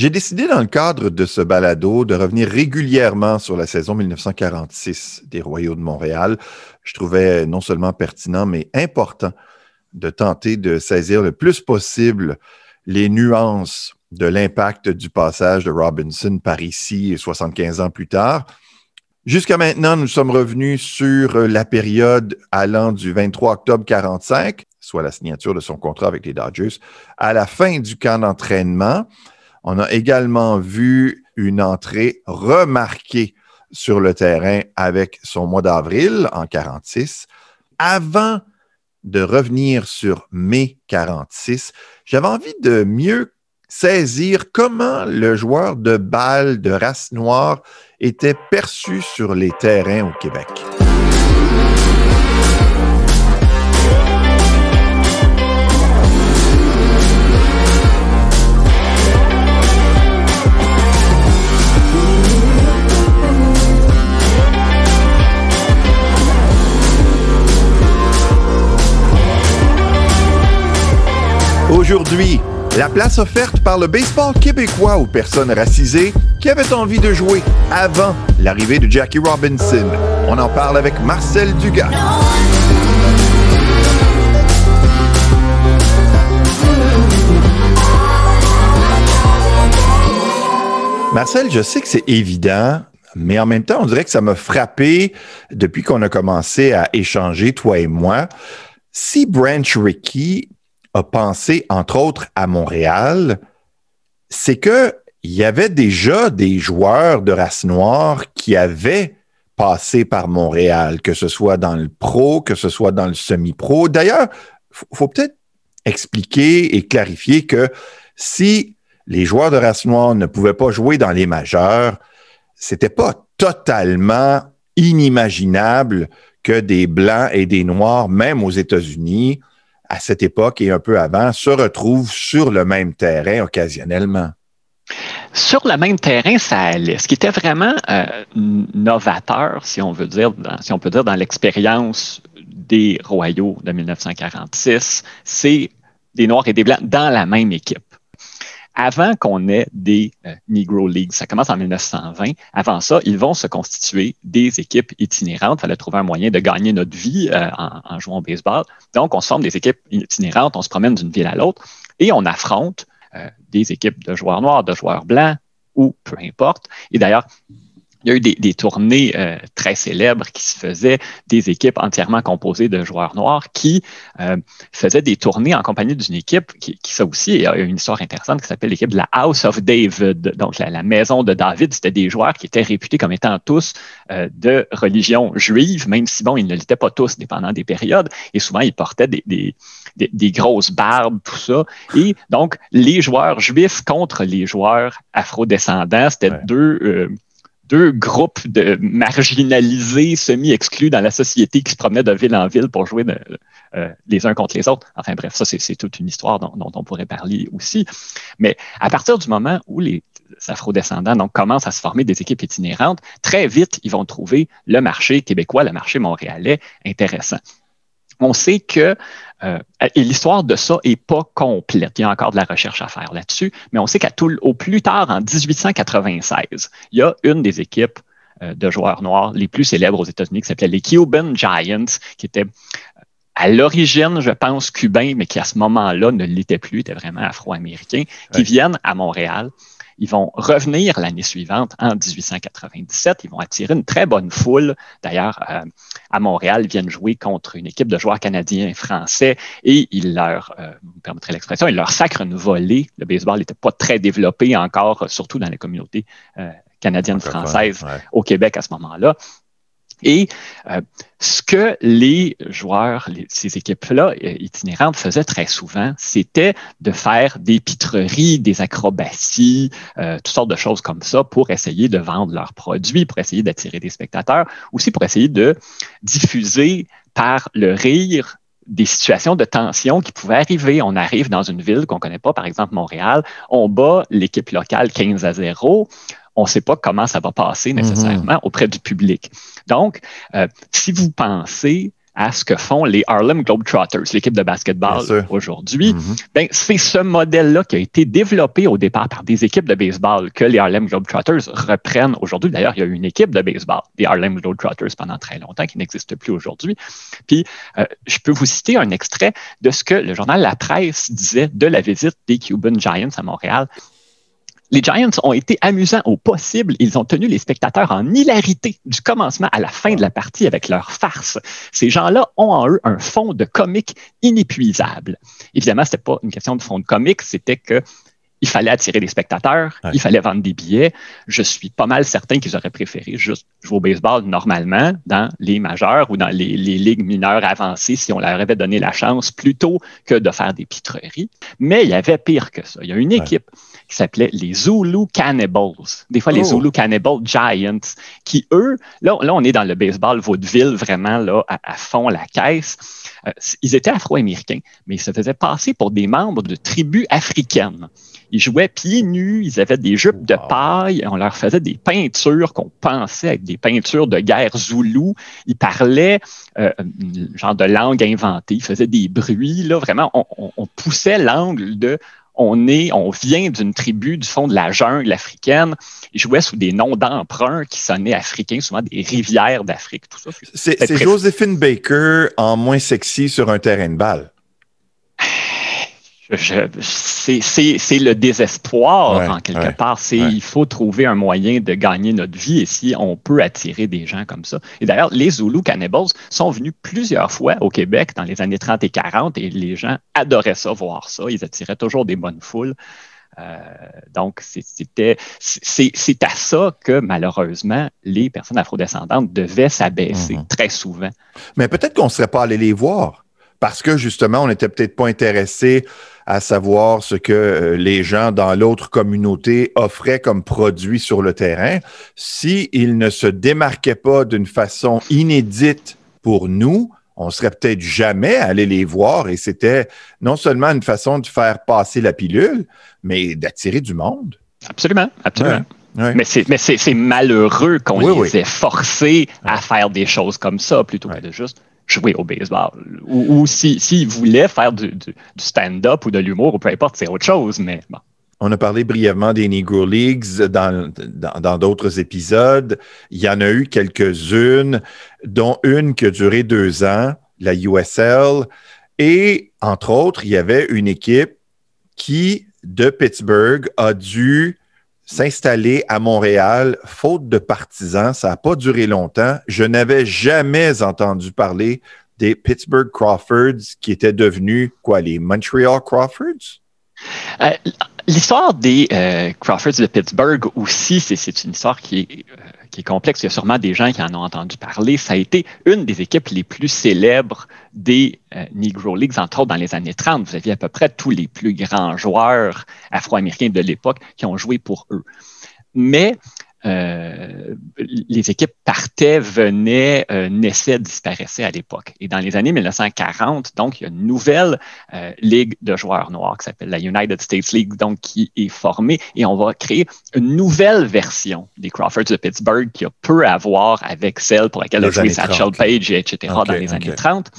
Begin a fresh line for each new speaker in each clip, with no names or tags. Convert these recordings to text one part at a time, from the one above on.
J'ai décidé dans le cadre de ce balado de revenir régulièrement sur la saison 1946 des Royaux de Montréal. Je trouvais non seulement pertinent, mais important de tenter de saisir le plus possible les nuances de l'impact du passage de Robinson par ici 75 ans plus tard. Jusqu'à maintenant, nous sommes revenus sur la période allant du 23 octobre 45, soit la signature de son contrat avec les Dodgers, à la fin du camp d'entraînement. On a également vu une entrée remarquée sur le terrain avec son mois d'avril en 46. Avant de revenir sur mai 46, j'avais envie de mieux saisir comment le joueur de balle de race noire était perçu sur les terrains au Québec. Aujourd'hui, la place offerte par le baseball québécois aux personnes racisées qui avaient envie de jouer avant l'arrivée de Jackie Robinson. On en parle avec Marcel Dugas. Marcel, je sais que c'est évident, mais en même temps, on dirait que ça m'a frappé depuis qu'on a commencé à échanger, toi et moi. Si Branch Rickey a pensé, entre autres, à Montréal, c'est que il y avait déjà des joueurs de race noire qui avaient passé par Montréal, que ce soit dans le pro, que ce soit dans le semi-pro. D'ailleurs, il faut peut-être expliquer et clarifier que si les joueurs de race noire ne pouvaient pas jouer dans les majeurs, c'était pas totalement inimaginable que des blancs et des noirs, même aux États-Unis, à cette époque et un peu avant, se retrouvent sur le même terrain occasionnellement?
Sur le même terrain, ça allait. Ce qui était vraiment euh, novateur, si on veut dire, si on peut dire, dans l'expérience des royaux de 1946, c'est des Noirs et des Blancs dans la même équipe avant qu'on ait des euh, Negro Leagues. Ça commence en 1920. Avant ça, ils vont se constituer des équipes itinérantes. Il fallait trouver un moyen de gagner notre vie euh, en, jouant au baseball. Donc, on se forme des équipes itinérantes, on se promène d'une ville à l'autre et on affronte euh, des équipes de joueurs noirs, de joueurs blancs ou peu importe. Et d'ailleurs, il y a eu des, tournées euh, très célèbres qui se faisaient, des équipes entièrement composées de joueurs noirs qui euh, faisaient des tournées en compagnie d'une équipe qui, qui, ça aussi, a une histoire intéressante qui s'appelle l'équipe de la House of David. Donc, la, maison de David, c'était des joueurs qui étaient réputés comme étant tous euh, de religion juive, même si, bon, ils ne l'étaient pas tous, dépendant des périodes. Et souvent, ils portaient des, des, des grosses barbes, tout ça. Et donc, les joueurs juifs contre les joueurs afrodescendants, c'était deux deux groupes de marginalisés, semi-exclus dans la société qui se promenaient de ville en ville pour jouer euh, les uns contre les autres. Enfin bref, ça c'est toute une histoire dont, on pourrait parler aussi. Mais à partir du moment où les afrodescendants donc, commencent à se former des équipes itinérantes, très vite, ils vont trouver le marché québécois, le marché montréalais intéressant. On sait que euh, et l'histoire de ça est pas complète. Il y a encore de la recherche à faire là-dessus, mais on sait qu'à tout au plus tard, en 1896, il y a une des équipes euh, de joueurs noirs les plus célèbres aux États-Unis qui s'appelait les Cuban Giants, qui était euh, à l'origine, je pense, cubain, mais qui à ce moment-là ne l'était plus, était vraiment afro-américain, qui viennent à Montréal ils vont revenir l'année suivante, en 1897. Ils vont attirer une très bonne foule. D'ailleurs, euh, à Montréal, ils viennent jouer contre une équipe de joueurs canadiens et français et ils leur, euh, vous permettrez l'expression, ils leur sacrent une volée. Le baseball n'était pas très développé encore, surtout dans les communautés euh, canadiennes françaises au Québec à ce moment-là. Et euh, ce que les joueurs, ces équipes-là euh, itinérantes faisaient très souvent, c'était de faire des pitreries, des acrobaties, euh, toutes sortes de choses comme ça pour essayer de vendre leurs produits, pour essayer d'attirer des spectateurs, aussi pour essayer de diffuser par le rire des situations de tension qui pouvaient arriver. On arrive dans une ville qu'on ne connaît pas, par exemple Montréal, on bat l'équipe locale 15 à 0 on ne sait pas comment ça va passer nécessairement mhm. auprès du public. Donc, euh, si vous pensez à ce que font les Harlem Globetrotters, l'équipe de basketball aujourd'hui. Mm-hmm. Ben, c'est ce modèle-là qui a été développé au départ par des équipes de baseball que les Harlem Globetrotters reprennent aujourd'hui. D'ailleurs, il y a une équipe de baseball, des Harlem Globetrotters, pendant très longtemps, qui n'existe plus aujourd'hui. Puis, euh, je peux vous citer un extrait de ce que le journal La Presse disait de la visite des Cuban Giants à Montréal les Giants ont été amusants au possible. Ils ont tenu les spectateurs en hilarité du commencement à la fin de la partie avec leur farce. Ces gens-là ont en eux un fond de comique inépuisable. Évidemment, ce n'était pas une question de fond de comique, c'était que il fallait attirer des spectateurs, il fallait vendre des billets. Je suis pas mal certain qu'ils auraient préféré juste jouer au baseball normalement dans les majeurs ou dans les, ligues mineures avancées si on leur avait donné la chance plutôt que de faire des pitreries. Mais il y avait pire que ça. Il y a une équipe qui s'appelait les Zulu Cannibals. Des fois, les oh. Zulu Cannibal Giants, qui eux, là, là, on est dans le baseball vaudeville vraiment là, à, fond la caisse. Euh, ils étaient afro-américains, mais ils se faisaient passer pour des membres de tribus africaines. Ils jouaient pieds nus, ils avaient des jupes de paille, on leur faisait des peintures qu'on pensait être des peintures de guerre zoulou. Ils parlaient euh, genre de langue inventée, ils faisaient des bruits. Là, vraiment, on poussait l'angle de on est, on vient d'une tribu du fond de la jungle africaine. Ils jouaient sous des noms d'emprunts qui sonnaient africains, souvent des rivières d'Afrique, tout ça.
C'est Josephine Baker en moins sexy sur un terrain de balle
c'est le désespoir en quelque part. C'est il faut trouver un moyen de gagner notre vie et si on peut attirer des gens comme ça. Et d'ailleurs, les Zulu Cannibals sont venus plusieurs fois au Québec dans les années 30 et 40 et les gens adoraient ça, voir ça. Ils attiraient toujours des bonnes foules. Euh, donc, c'était, c'est à ça que malheureusement, les personnes afrodescendantes devaient s'abaisser mm-hmm. très souvent.
Mais peut-être qu'on ne serait pas allé les voir parce que justement, on n'était peut-être pas intéressé à savoir ce que euh, les gens dans l'autre communauté offraient comme produit sur le terrain. S'ils ne se démarquaient pas d'une façon inédite pour nous, on serait peut-être jamais allé les voir et c'était non seulement une façon de faire passer la pilule, mais d'attirer du monde.
Absolument, absolument. Mais c'est malheureux qu'on les ait forcés à faire des choses comme ça plutôt que de juste jouer au baseball. Ou, s'ils si, voulaient faire du, stand-up ou de l'humour, ou peu importe, c'est autre chose, mais bon.
On a parlé brièvement des Negro Leagues dans d'autres épisodes. Il y en a eu quelques-unes, dont une qui a duré deux ans, la USL. Et entre autres, il y avait une équipe qui, de Pittsburgh, a dû s'installer à Montréal, faute de partisans. Ça n'a pas duré longtemps. Je n'avais jamais entendu parler des Pittsburgh Crawfords qui étaient devenus quoi, les Montreal Crawfords?
Euh, l'histoire des euh, Crawfords de Pittsburgh aussi, c'est une histoire qui est euh, complexe. Il y a sûrement des gens qui en ont entendu parler. Ça a été une des équipes les plus célèbres des euh, Negro Leagues, entre autres dans les années 30. Vous aviez à peu près tous les plus grands joueurs afro-américains de l'époque qui ont joué pour eux. Mais euh, les équipes partaient, venaient, euh, naissaient, disparaissaient à l'époque. Et dans les années 1940, donc, il y a une nouvelle euh, ligue de joueurs noirs qui s'appelle la United States League, donc, qui est formée et on va créer une nouvelle version des Crawfords de Pittsburgh qui a peu à voir avec celle pour laquelle a joué Satchel Page, etc., dans les années 30.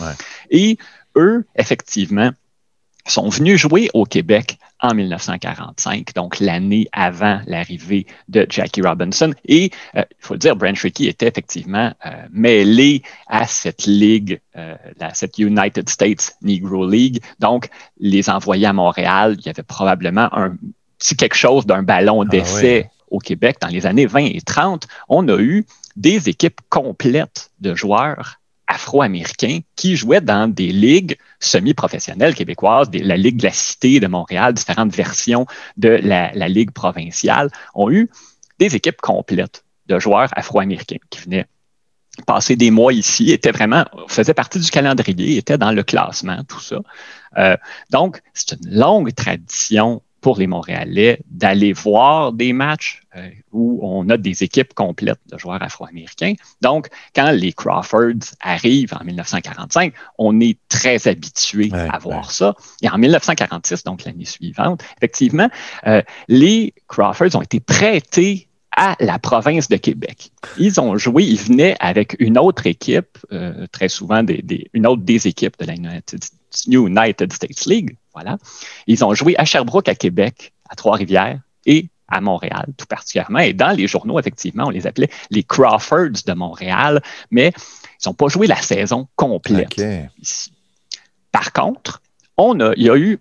Et eux, effectivement, sont venus jouer au Québec en 1945, donc l'année avant l'arrivée de Jackie Robinson. Et euh, il faut le dire, Brent Rickey était effectivement euh, mêlé à cette ligue, euh, cette United States Negro League. Donc, les envoyés à Montréal, il y avait probablement un petit quelque chose d'un ballon ah d'essai au Québec dans les années 20 et 30. On a eu des équipes complètes de joueurs afro-américains qui jouaient dans des ligues semi-professionnelles québécoises, la Ligue de la Cité de Montréal, différentes versions de la, Ligue provinciale, ont eu des équipes complètes de joueurs afro-américains qui venaient passer des mois ici, étaient vraiment, faisaient partie du calendrier, étaient dans le classement, tout ça. Euh, donc, c'est une longue tradition pour les Montréalais d'aller voir des matchs euh, où on a des équipes complètes de joueurs afro-américains. Donc, quand les Crawfords arrivent en 1945, on est très habitué à voir ça. Et en 1946, donc l'année suivante, effectivement, euh, les Crawfords ont été prêtés à la province de Québec. Ils ont joué, ils venaient avec une autre équipe, euh, très souvent des, une autre des équipes de la United, United States League. Voilà. Ils ont joué à Sherbrooke, à Québec, à Trois-Rivières et à Montréal, tout particulièrement. Et dans les journaux, effectivement, on les appelait les Crawfords de Montréal, mais ils n'ont pas joué la saison complète ici. Par contre, on a, il y a eu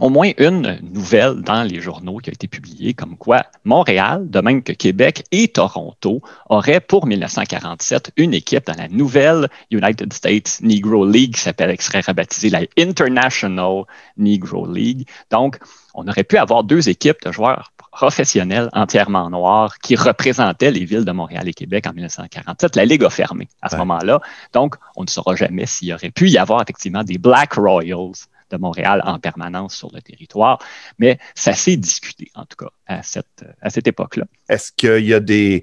au moins une nouvelle dans les journaux qui a été publiée comme quoi Montréal, de même que Québec et Toronto, auraient pour 1947 une équipe dans la nouvelle United States Negro League qui s'appelle, qui serait rebaptisée la International Negro League. Donc, on aurait pu avoir deux équipes de joueurs professionnels entièrement noirs qui représentaient les villes de Montréal et Québec en 1947. La Ligue a fermé à ce moment-là. Donc, on ne saura jamais s'il y aurait pu y avoir effectivement des Black Royals de Montréal en permanence sur le territoire. Mais ça s'est discuté, en tout cas, à cette, époque-là.
Est-ce qu'il y a des,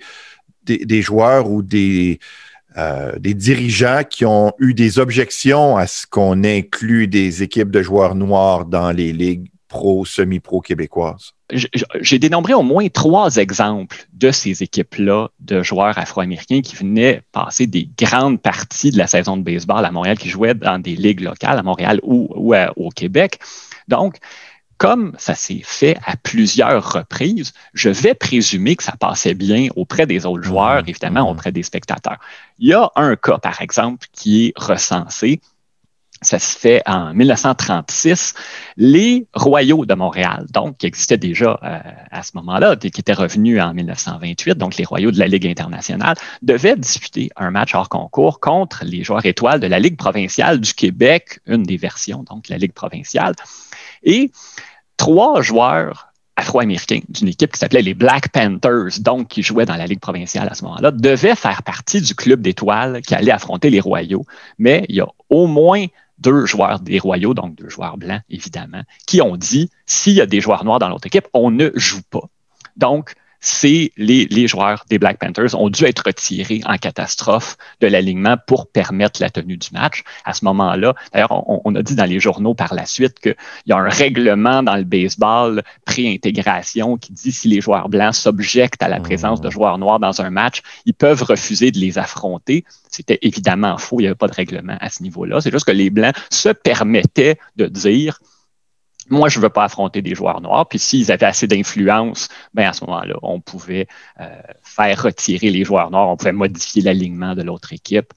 joueurs ou des, euh, des dirigeants qui ont eu des objections à ce qu'on inclut des équipes de joueurs noirs dans les ligues pro, semi-pro québécoises?
J'ai dénombré au moins trois exemples de ces équipes-là de joueurs afro-américains qui venaient passer des grandes parties de la saison de baseball à Montréal, qui jouaient dans des ligues locales à Montréal ou, au Québec. Donc, comme ça s'est fait à plusieurs reprises, je vais présumer que ça passait bien auprès des autres joueurs, mmh. évidemment mmh. auprès des spectateurs. Il y a un cas, par exemple, qui est recensé ça se fait en 1936. Les Royaux de Montréal, donc, qui existaient déjà euh, à ce moment-là, qui étaient revenus en 1928, donc les Royaux de la Ligue internationale, devaient disputer un match hors concours contre les joueurs étoiles de la Ligue provinciale du Québec, une des versions, donc, la Ligue provinciale. Et trois joueurs afro-américains d'une équipe qui s'appelait les Black Panthers, donc qui jouaient dans la Ligue provinciale à ce moment-là, devaient faire partie du club d'étoiles qui allait affronter les Royaux. Mais il y a au moins deux joueurs des Royaux, donc deux joueurs blancs, évidemment, qui ont dit s'il y a des joueurs noirs dans l'autre équipe, on ne joue pas. Donc, c'est les, joueurs des Black Panthers ont dû être retirés en catastrophe de l'alignement pour permettre la tenue du match. À ce moment-là, d'ailleurs, on, a dit dans les journaux par la suite qu'il y a un règlement dans le baseball pré-intégration qui dit si les joueurs blancs s'objectent à la présence de mmh. joueurs noirs dans un match, ils peuvent refuser de les affronter. C'était évidemment faux, il n'y avait pas de règlement à ce niveau-là. C'est juste que les blancs se permettaient de dire moi, je ne veux pas affronter des joueurs noirs. Puis s'ils avaient assez d'influence, ben à ce moment-là, on pouvait euh, faire retirer les joueurs noirs, on pouvait modifier l'alignement de l'autre équipe.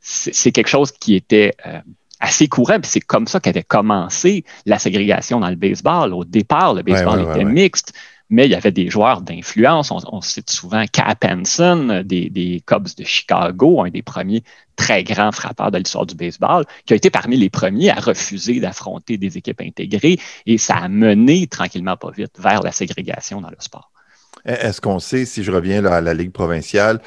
C'est quelque chose qui était euh, assez courant, puis c'est comme ça qu'avait commencé la ségrégation dans le baseball. Au départ, le baseball était mixte mais il y avait des joueurs d'influence. On, cite souvent Cap des, des, Cubs de Chicago, un des premiers très grands frappeurs de l'histoire du baseball, qui a été parmi les premiers à refuser d'affronter des équipes intégrées et ça a mené tranquillement pas vite vers la ségrégation dans le sport.
Est-ce qu'on sait, si je reviens à la Ligue provinciale,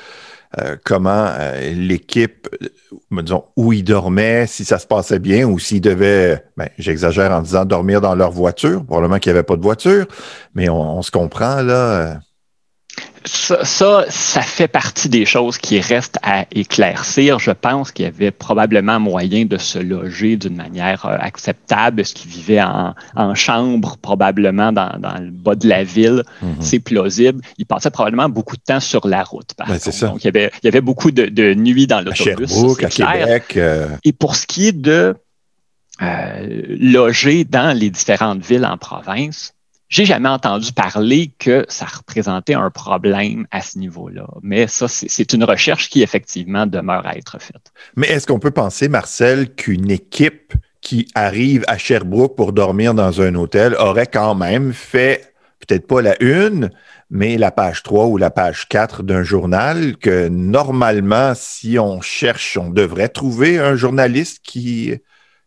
euh, comment euh, l'équipe, euh, disons, où ils dormaient, si ça se passait bien ou s'ils devaient, ben, j'exagère en disant dormir dans leur voiture, probablement qu'il n'y avait pas de voiture, mais on se comprend là
ça, ça, fait partie des choses qui restent à éclaircir. Je pense qu'il y avait probablement moyen de se loger d'une manière euh, acceptable. Est-ce qu'ils vivaient en, chambre, probablement dans, le bas de la ville? Mhm. C'est plausible. Ils passaient probablement beaucoup de temps sur la route. Par ben, contre. Donc, il y, avait, il y avait beaucoup de, nuits dans l'autobus.
À, à Québec. Euh.
Et pour ce qui est de euh, loger dans les différentes villes en province, j'ai jamais entendu parler que ça représentait un problème à ce niveau-là. Mais ça, c'est une recherche qui effectivement demeure à être faite.
Mais est-ce qu'on peut penser, Marcel, qu'une équipe qui arrive à Sherbrooke pour dormir dans un hôtel aurait quand même fait peut-être pas la une, mais la page 3 ou la page 4 d'un journal que normalement, si on cherche, on devrait trouver un journaliste qui,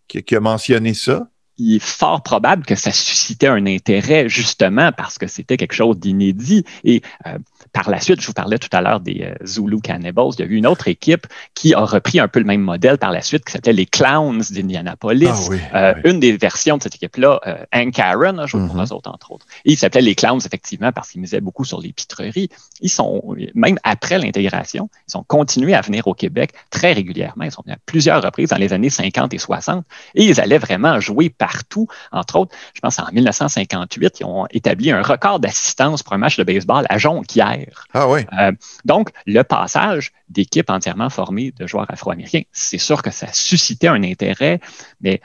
qui a mentionné ça?
Il est fort probable que ça suscitait un intérêt justement parce que c'était quelque chose d'inédit. Et euh, par la suite, je vous parlais tout à l'heure des euh, Zulu Cannibals. Il y a eu une autre équipe qui a repris un peu le même modèle par la suite, qui s'appelait les Clowns d'Indianapolis. Ah euh, une des versions de cette équipe-là, euh, Hank Aaron, je vous mm autres, entre autres. Et il s'appelait les Clowns, effectivement, parce qu'ils misaient beaucoup sur les pitreries. Ils sont, même après l'intégration, ils ont continué à venir au Québec très régulièrement. Ils sont venus à plusieurs reprises dans les années 50 et 60 et ils allaient vraiment jouer par partout. Entre autres, je pense en 1958, ils ont établi un record d'assistance pour un match de baseball à Jonquière.
Ah oui. Euh,
donc, le passage d'équipes entièrement formées de joueurs afro-américains, c'est sûr que ça suscitait un intérêt, mais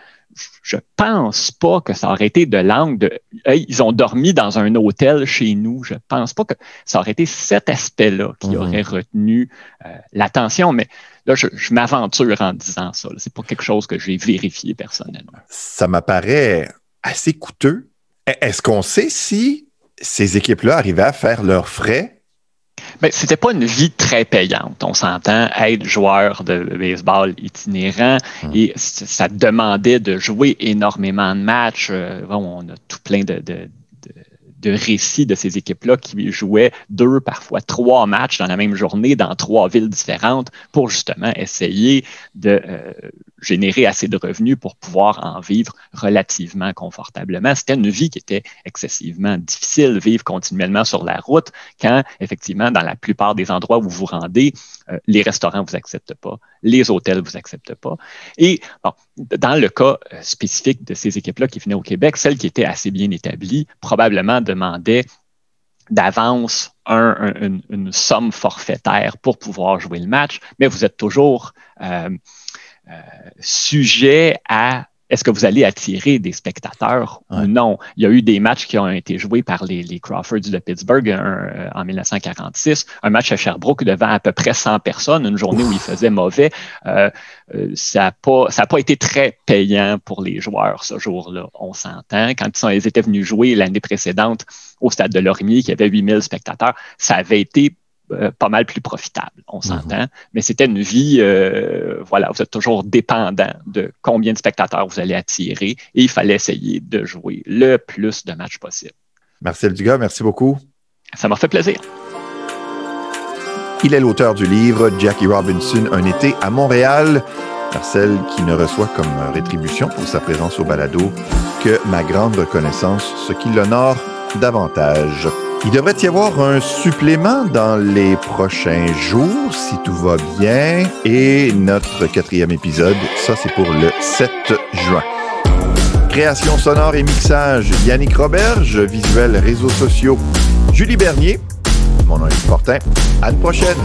je pense pas que ça aurait été de langue de ils ont dormi dans un hôtel chez nous. Je pense pas que ça aurait été cet aspect-là qui mhm. aurait retenu euh, l'attention. Mais là, je, m'aventure en disant ça. C'est pas quelque chose que j'ai vérifié personnellement.
Ça m'apparaît assez coûteux. E-, est-ce qu'on sait si ces équipes-là arrivaient à faire leurs frais
mais c'était pas une vie très payante. On s'entend être joueur de baseball itinérant hmm. et ça demandait de jouer énormément de matchs. Euh, on a tout plein de, de récits de ces équipes-là qui jouaient deux, parfois trois matchs dans la même journée dans trois villes différentes pour justement essayer de euh, générer assez de revenus pour pouvoir en vivre relativement confortablement. C'était une vie qui était excessivement difficile, vivre continuellement sur la route quand, effectivement, dans la plupart des endroits où vous vous rendez, euh, les restaurants ne vous acceptent pas, les hôtels vous acceptent pas. Et dans le cas euh, spécifique de ces équipes-là qui venaient au Québec, celles qui étaient assez bien établies probablement demandaient d'avance une, somme forfaitaire pour pouvoir jouer le match, mais vous êtes toujours euh, sujet à est-ce que vous allez attirer des spectateurs ou non? Il y a eu des matchs qui ont été joués par les, Crawfords de Pittsburgh euh, en 1946, un match à Sherbrooke devant à peu près 100 personnes, une journée où il faisait mauvais. Euh, euh, ça n'a pas, pas été très payant pour les joueurs ce jour-là, on s'entend. Quand ils, sont, ils étaient venus jouer l'année précédente au stade de Lorimier, qui avait 8000 spectateurs, ça avait été euh, pas mal plus profitable, on mhm. s'entend. Mais c'était une vie, euh, voilà, vous êtes toujours dépendant de combien de spectateurs vous allez attirer et il fallait essayer de jouer le plus de matchs possible.
Marcel Dugas, merci beaucoup.
Ça m'a fait plaisir.
Il est l'auteur du livre Jackie Robinson, Un été à Montréal. Marcel qui ne reçoit comme rétribution pour sa présence au balado que ma grande reconnaissance, ce qui l'honore davantage. Il devrait y avoir un supplément dans les prochains jours, si tout va bien. Et notre quatrième épisode, ça c'est pour le 7 juin. Création sonore et mixage, Yannick Roberge. Visuel réseaux sociaux, Julie Bernier. Mon nom est Fortin. À la prochaine.